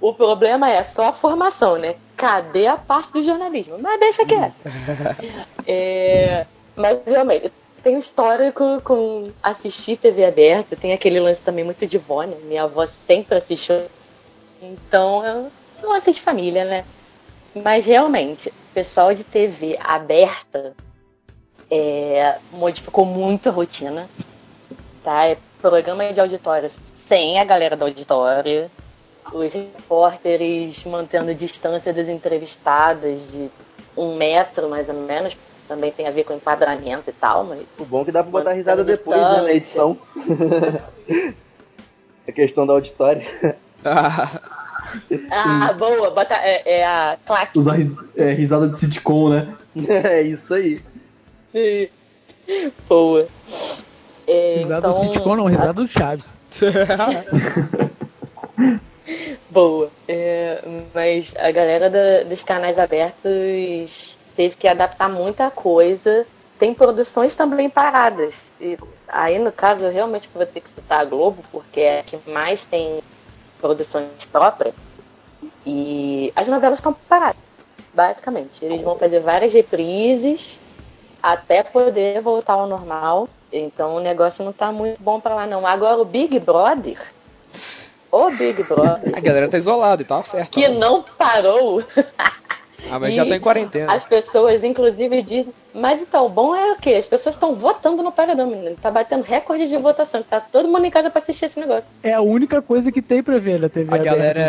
o problema é só a formação, né? Cadê a parte do jornalismo? Mas deixa quieto. É, mas realmente, tem um histórico com assistir TV aberta, tem aquele lance também muito de vó, né? Minha avó sempre assistiu. Então eu não assisto família, né? Mas realmente, o pessoal de TV aberta é, modificou muito a rotina. Tá? É programa de auditório sem a galera do auditório. Os repórteres mantendo distância das entrevistadas de um metro mais ou menos, também tem a ver com enquadramento e tal, mas. O bom é que dá pra botar risada depois né, na edição. a questão da auditória. ah, boa, bota, é, é a claque. Usar ris, é, risada de sitcom, né? é isso aí. boa. É, risada então, do sitcom não, risada a... do Chaves. boa. É, mas a galera da, dos canais abertos teve que adaptar muita coisa. Tem produções também paradas. E aí, no caso, eu realmente vou ter que citar a Globo, porque é a que mais tem produções próprias. E as novelas estão paradas, basicamente. Eles vão fazer várias reprises até poder voltar ao normal. Então o negócio não tá muito bom para lá, não. Agora o Big Brother. O Big Brother. A galera tá isolada e tá certo. Que não parou. Ah, mas e já tá em quarentena. As pessoas, inclusive, dizem. Mas então, o bom é o quê? As pessoas estão votando no paredão, menino. Tá batendo recorde de votação. Tá todo mundo em casa pra assistir esse negócio. É a única coisa que tem pra ver na TV. A galera,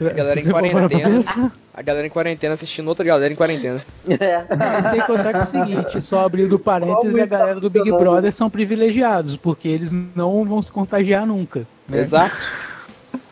a galera em quarentena. A galera em quarentena assistindo outra galera em quarentena. É. Não, sem contar que é o seguinte, só abrindo parênteses, a galera do Big Brother são privilegiados, porque eles não vão se contagiar nunca. Né? Exato.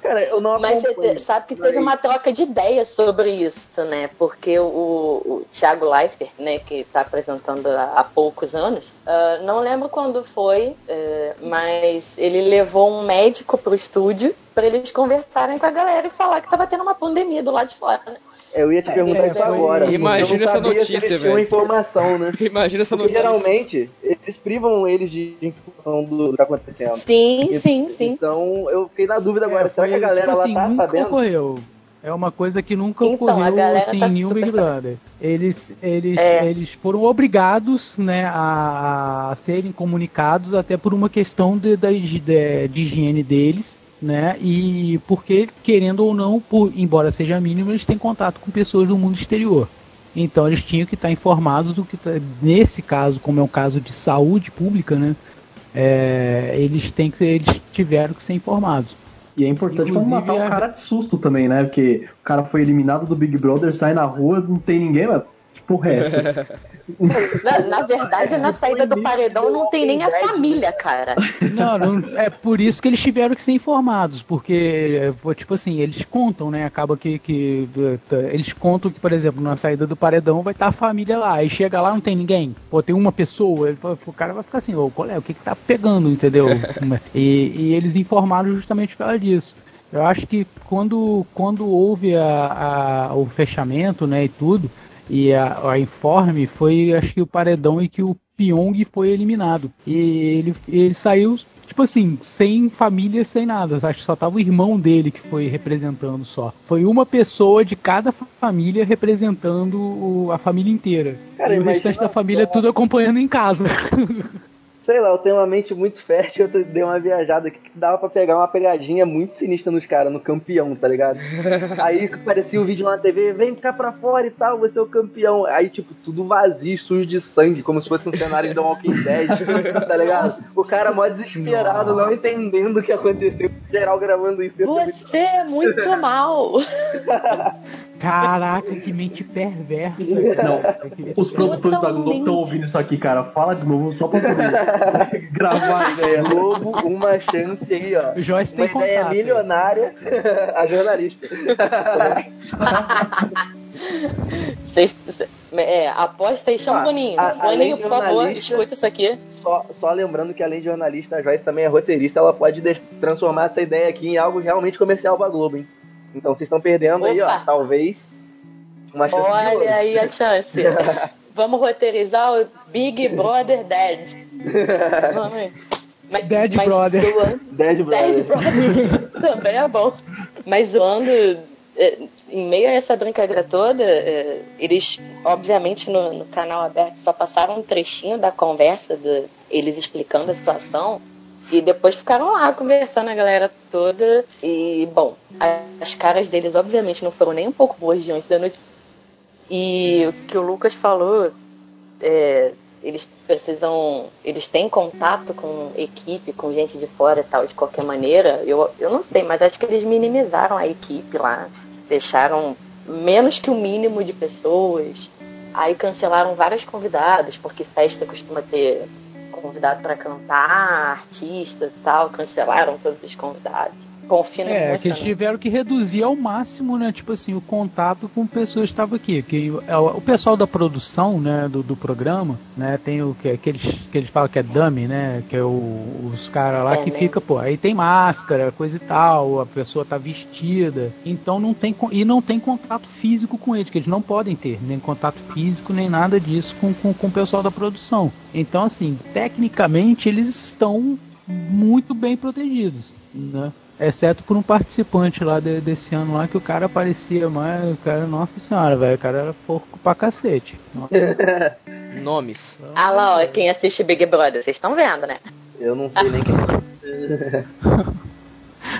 Cara, eu não Mas você sabe que teve uma troca de ideias sobre isso, né? Porque o, o Thiago Leifert, né, que está apresentando há, há poucos anos, ah, não lembro quando foi, eh, mas ele levou um médico pro estúdio para eles conversarem com a galera e falar que tava tendo uma pandemia do lado de fora, né? Eu ia te perguntar é, isso agora. Imagina essa notícia, eles tinham velho. informação, né? Imagina essa Porque notícia. geralmente eles privam eles de informação do, que tá acontecendo. Sim, sim, sim. Então eu fiquei na dúvida agora, É, será que a galera tipo lá assim, tá nunca sabendo? ocorreu. É uma coisa que nunca Então, ocorreu galera assim, tá em nenhum Big Brother. Eles, eles, É. eles foram obrigados né, a, a serem comunicados até por uma questão de, da higi- de, de higiene deles. Né? E porque, querendo ou não, por, embora seja mínimo, eles têm contato com pessoas do mundo exterior. Então eles tinham que estar informados do que tá- nesse caso, como é um caso de saúde pública, né? é, eles têm que eles tiveram que ser informados. E é importante Inclusive, matar a- o cara de susto também, né? Porque o cara foi eliminado do Big Brother, sai na rua, não tem ninguém, mas que porra é essa? Na, na verdade, na saída do paredão não tem nem a família, cara. Não, não, é por isso que eles tiveram que ser informados, porque, tipo assim, eles contam, né? Acaba que, que eles contam que, por exemplo, na saída do paredão vai estar a família lá, aí chega lá não tem ninguém, pô, tem uma pessoa, ele o cara vai ficar assim, ô, qual é, o que que tá pegando, entendeu? e, e eles informaram justamente por causa disso. Eu acho que quando, quando houve a, a- o fechamento, né, e tudo, e a, a informe foi, acho que o paredão e que o Pyong foi eliminado. E ele, ele saiu, tipo assim, sem família, sem nada. Acho que só tava o irmão dele que foi representando só. Foi uma pessoa de cada fa- família representando o- a família inteira. Cara, e o restante da só. família tudo acompanhando em casa. Sei lá, eu tenho uma mente muito fértil, eu dei uma viajada aqui que dava pra pegar uma pegadinha muito sinistra nos caras, no campeão, tá ligado? Aí parecia um vídeo lá na TV, vem cá pra fora e tal, você é o campeão. Aí, tipo, tudo vazio, sujo de sangue, como se fosse um cenário de The Walking Dead, tá ligado? O cara mó desesperado, não entendendo o que aconteceu, geral gravando isso. muito- Você é muito mal. Caraca, que mente perversa. Não, Os produtores da Globo estão ouvindo isso aqui, cara. Fala de novo só pra poder gravar a ideia. Globo, uma chance aí, ó. O Joyce Uma tem ideia contato. milionária, a jornalista. Vocês, é, aposta aí, chama Ah, o Boninho. a- além Boninho, por favor, jornalista- escuta isso aqui. Só, só lembrando que além de jornalista, a Joyce também é roteirista, ela pode transformar essa ideia aqui em algo realmente comercial pra Globo, hein? Então vocês estão perdendo aí, ó, Opa. talvez uma chance de. Olha aí a chance. Vamos roteirizar o Big Brother Dead. Vamos. Mas, Dead mas Brother. zoando- Dead Brother. Dead Brother também é bom. Mas zoando, é, em meio a essa brincadeira toda, é, eles, obviamente, no, no canal aberto só passaram um trechinho da conversa, do, eles explicando a situação. E depois ficaram lá conversando a galera toda. E, bom, as caras deles, obviamente, não foram nem um pouco boas diante da noite. E o que o Lucas falou, é, eles precisam. Eles têm contato com equipe, com gente de fora e tal, de qualquer maneira. Eu, eu não sei, mas acho que eles minimizaram a equipe lá. Deixaram menos que o mínimo de pessoas. Aí cancelaram vários convidados, porque festa costuma ter convidado para cantar, artista e tal. Cancelaram todos os convidados. No É, que eles né? tiveram que reduzir ao máximo, né? Tipo assim, o contato com pessoas que estavam aqui. Que é o pessoal da produção, né, do, do programa, né, tem o que, que, eles, que eles falam que é dummy, né? Que é o- os caras lá É, que né? fica, pô, aí tem máscara, coisa e tal, a pessoa tá vestida. Então não tem e não tem contato físico com eles, que eles não podem ter, nem contato físico, nem nada disso com, com, com o pessoal da produção. Então, assim, tecnicamente eles estão muito bem protegidos, né? Exceto por um participante lá de- desse ano lá que o cara parecia mais. O cara, nossa senhora, velho. O cara era porco pra cacete. Nomes. Ah lá, ó, quem assiste Big Brother, vocês estão vendo, né? Eu não sei nem quem. é.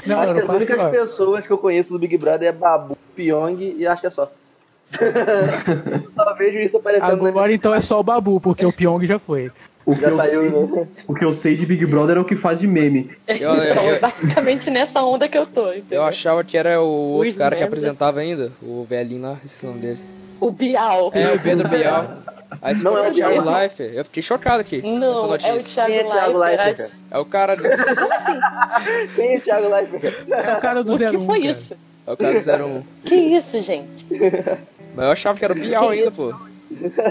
Não, acho que as únicas pessoas que eu conheço do Big Brother é Babu, Pyong e acho que é só. Só vejo isso aparecendo na Agora então é só o Babu, porque o Pyong já foi. O que, saiu, sei, né? o que eu sei de Big Brother é o que faz de meme. Eu, eu, Então, é eu, basicamente nessa onda que eu tô, entendeu? eu achava que era o outro cara que apresentava ainda, o velhinho lá, esse o nome dele. O Bial. É, o Pedro Bial. Aí você Não falou é o o Thiago Bial. Leifert. Eu fiquei chocado aqui. Não, é o. Thiago é Thiago Leifert. Leifert, acho- É o cara do, Como assim? Quem é esse Thiago Leifert? É o cara do O que 01. foi cara. isso? é o cara do 01. Que isso, gente? Mas eu achava que era o Bial ainda, isso? pô.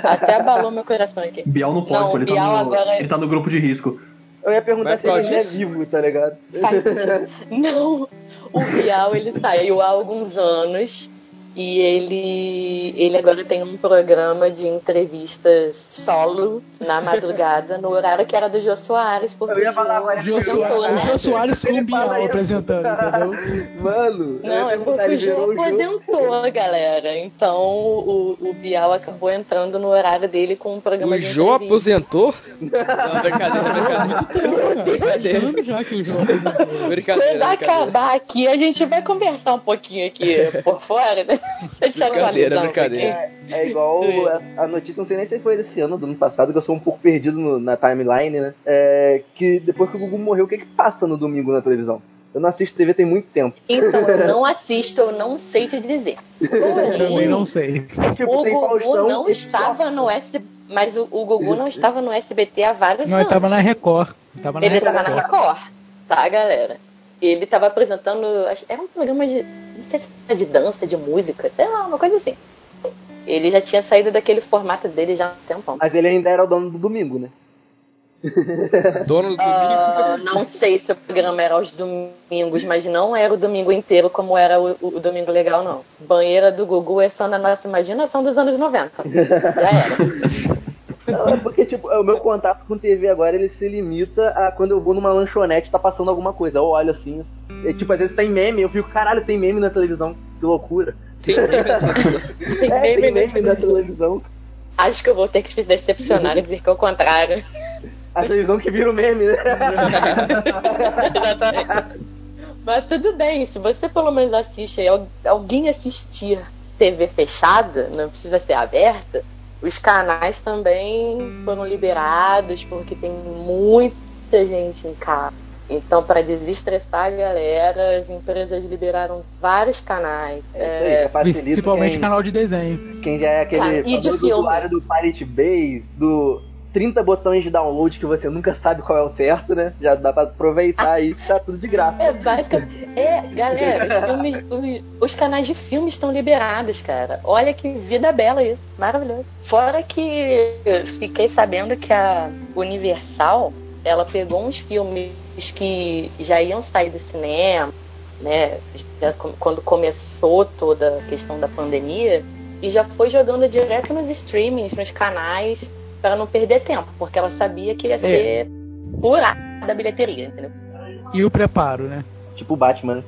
Até abalou meu coração aqui. Bial não pode, Não, pô, ele, Bial tá no, agora- ele tá no grupo de risco. Eu ia perguntar Mas se ele ainda é vivo, tá ligado? Faz sentido. Não, o Bial ele saiu há alguns anos e ele ele agora tem um programa de entrevistas solo na madrugada no horário que era do Jô Soares porque Eu ia o falar Jô agora, Jô aposentou, Soares, né? Jô Soares com Bial apresentando, entendeu? Mano, Não, é porque o Jô aposentou, galera. Então o, o Bial acabou entrando no horário dele com um programa O de Jô entrevista. aposentou? Não, brincadeira, brincadeira. Brincadeira. já que o João apresentou. Quando acabar aqui, a gente vai conversar um pouquinho aqui por fora, né? Eu Brincadeira, um brincadeira. pouquinho. É igual a, a notícia, não sei nem se foi desse ano, do ano passado, que eu sou um pouco perdido no- na timeline, né? É, que depois que o Gugu morreu, o que que passa no domingo na televisão? Eu não assisto TV tem muito tempo. Então, eu não assisto, eu não sei te dizer. Também Porém, não sei. Tipo, o Gugu Faustão. não estava no SBT, mas o, o Gugu não estava no SBT há vários Não, ele anos. tava na Record. Tava na Ele estava na Record, tá, galera? Ele estava apresentando, era um programa de, não sei se era de dança, de música, sei lá, uma coisa assim. Ele já tinha saído daquele formato dele já há um tempão. Mas ele ainda era o dono do domingo, né? Dono do domingo. Ah, não sei se o programa era aos domingos, mas não era o domingo inteiro como era o, o domingo legal, não. Banheira do Gugu é só na nossa imaginação dos anos 90. Já era. Não, é porque, tipo, o meu contato com TV agora, ele se limita a quando eu vou numa lanchonete e tá passando alguma coisa. Eu olho assim, e, tipo, às vezes tem meme, eu fico, caralho, tem meme na televisão. Que loucura. Tem meme na televisão. Tem É, meme tem na meme na televisão. Acho que eu vou ter que te decepcionar e dizer que é o contrário. A televisão que vira o meme, né? Exatamente. Mas tudo bem, se você pelo menos assiste alguém assistir TV fechada, não precisa ser aberta, os canais também foram liberados porque tem muita gente em casa. Então, para desestressar a galera, as empresas liberaram vários canais. É isso aí, já facilita Principalmente quem, canal de desenho. quem já é aquele Cara, e de filme? usuário do Pirate Bay, do 30 botões de download que você nunca sabe qual é o certo, né? Já dá pra aproveitar que tá tudo de graça. É, basicamente. É, galera, os, filmes, os, os canais de filmes estão liberados, cara. Olha que vida bela isso. Maravilhoso. Fora que fiquei sabendo que a Universal, ela pegou uns filmes que já iam sair do cinema, né? já quando começou toda a questão da pandemia, e já foi jogando direto nos streamings, nos canais, para não perder tempo, porque ela sabia que ia ser pura da bilheteria, entendeu? E o preparo, né? Tipo o Batman, né?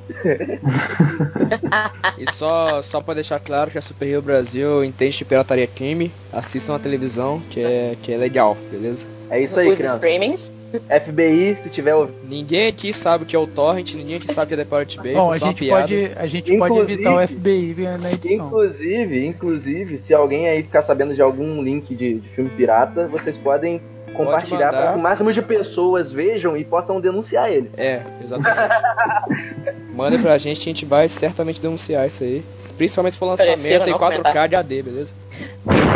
E só, só pra deixar claro que a Super Hero Brasil entende de pirataria crime, assistam a televisão, que é, que é legal, beleza? É isso aí, Os criança. streamings. FBI, se tiver ouvindo. Ninguém aqui sabe o que é o Torrent, ninguém aqui sabe o que é The Pirate Bay, Bom, foi a gente pode, a gente pode evitar o FBI na edição. Inclusive, inclusive, se alguém aí ficar sabendo de algum link de, de filme pirata, vocês podem compartilhar para que o máximo de pessoas vejam e possam denunciar ele. É, exatamente. Manda pra gente a gente vai certamente denunciar isso aí. Principalmente se for lançamento em não 4K comentar. de AD, beleza?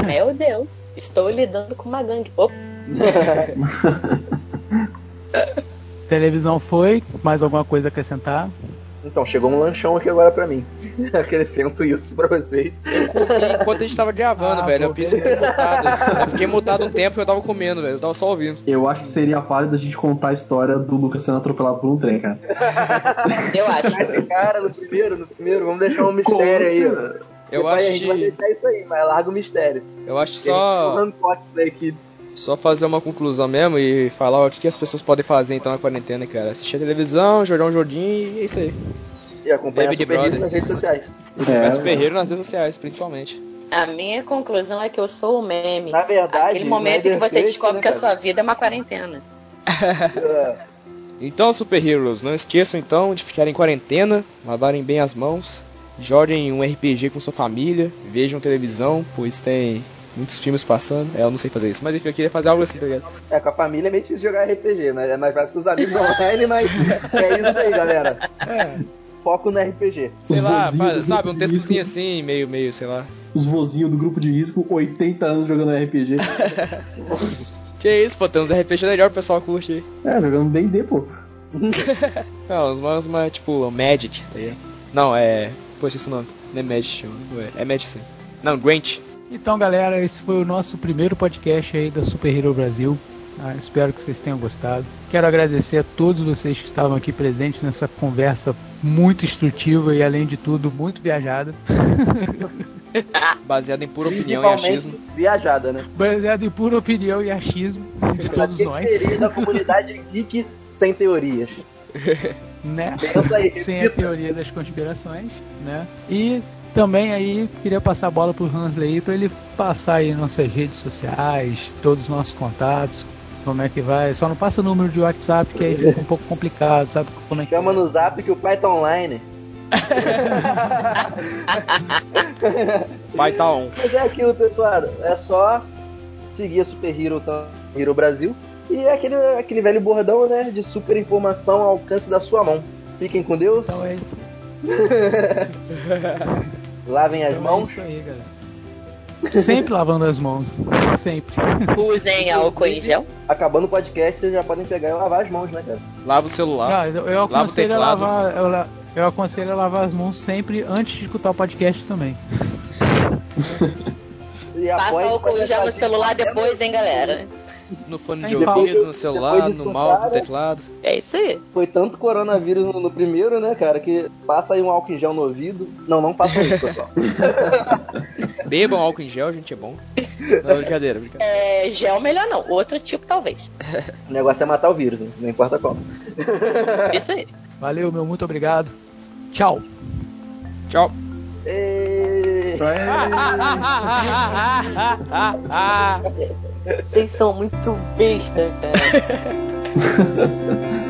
Meu Deus, estou lidando com uma gangue. Opa, Televisão foi, mais alguma coisa a acrescentar? Então, chegou um lanchão aqui agora pra mim. Acrescento isso pra vocês. E enquanto a gente tava gravando, Ah, velho, eu fiquei mutado. Eu fiquei mutado um tempo e eu tava comendo, velho. Eu tava só ouvindo. Eu acho que seria válido a gente contar a história do Lucas sendo atropelado por um trem, cara. eu acho. Esse cara, no primeiro, no primeiro, vamos deixar um mistério aí. Eu Depois acho a gente vai que. deixar isso aí, mas larga o mistério. Eu acho que Só... só. Só fazer uma conclusão mesmo e falar o que as pessoas podem fazer então na quarentena, cara. Assistir a televisão, jogar um joguinho e é isso aí. E acompanhar Big Super nas redes sociais. Mas É, Ferreiro nas redes sociais, principalmente. A minha conclusão é que eu sou o meme. Na verdade, Aquele momento em que você descobre Cut, que a né, sua vida é uma quarentena. cara? Então, Super Heroes, não esqueçam então de ficarem em quarentena, lavarem bem as mãos, joguem um RPG com sua família, vejam televisão, pois tem muitos filmes passando. É, eu não sei fazer isso, mas enfim, eu queria fazer algo assim, tá ligado? É, com a família é meio difícil jogar RPG, né? É mais fácil com os amigos online, mas é isso aí, galera. É. Foco no RPG. Sei Os lá, sabe, um textozinho assim, meio, meio, sei lá. os vozinhos do grupo de risco, 80 anos jogando RPG. que isso, pô, tem uns RPG que o pessoal curte aí. É, jogando D&D, pô. Não, os mais, mais tipo, Magic, tá ligado? Não, é... Pô, esse nome. Não é Magic, é Magic sim. Não, Grant. Então, galera, esse foi o nosso primeiro podcast aí da Super Hero Brasil. Ah, espero que vocês tenham gostado. Quero agradecer a todos vocês que estavam aqui presentes nessa conversa muito instrutiva e, além de tudo, muito viajada. Baseada em pura opinião e achismo. Viajada, né? Baseada em pura opinião e achismo de todos nós. Da comunidade geek sem teorias. né? Sem a teoria das conspirações, né? E também aí queria passar a bola pro Hansley para ele passar aí nossas redes sociais, todos os nossos contatos, como é que vai. Só não passa o número de WhatsApp que aí fica um pouco complicado, sabe como é que Chama no Zap que o pai tá online. pai tá on. Mas é aquilo, pessoal, é só seguir a Super Hero, Hero Brasil e é aquele, aquele velho bordão, né, de super informação ao alcance da sua mão. Fiquem com Deus. Então é isso. Lavem as então mãos. É isso aí, galera. Sempre lavando as mãos. Sempre. Usem álcool em gel. Acabando o podcast, vocês já podem pegar e lavar as mãos, né, cara? Lava o celular. Não, eu, aconselho a lavar. Eu, eu aconselho a lavar as mãos sempre antes de escutar o podcast também. Passa álcool em gel no celular depois, hein, galera no fone de ouvido, no celular, no mouse, no teclado. É isso aí. Foi tanto coronavírus no, no, primeiro, né, cara, que passa aí um álcool em gel no ouvido. Não, não passa isso, pessoal. Bebam álcool em gel, gente, é bom. Não, brincadeira, brincadeira. É, gel melhor não, outro tipo talvez. o negócio é matar o vírus, né? não importa qual. Isso aí. Valeu, meu, muito obrigado. Tchau. Tchau. E... Vocês são muito besta, cara.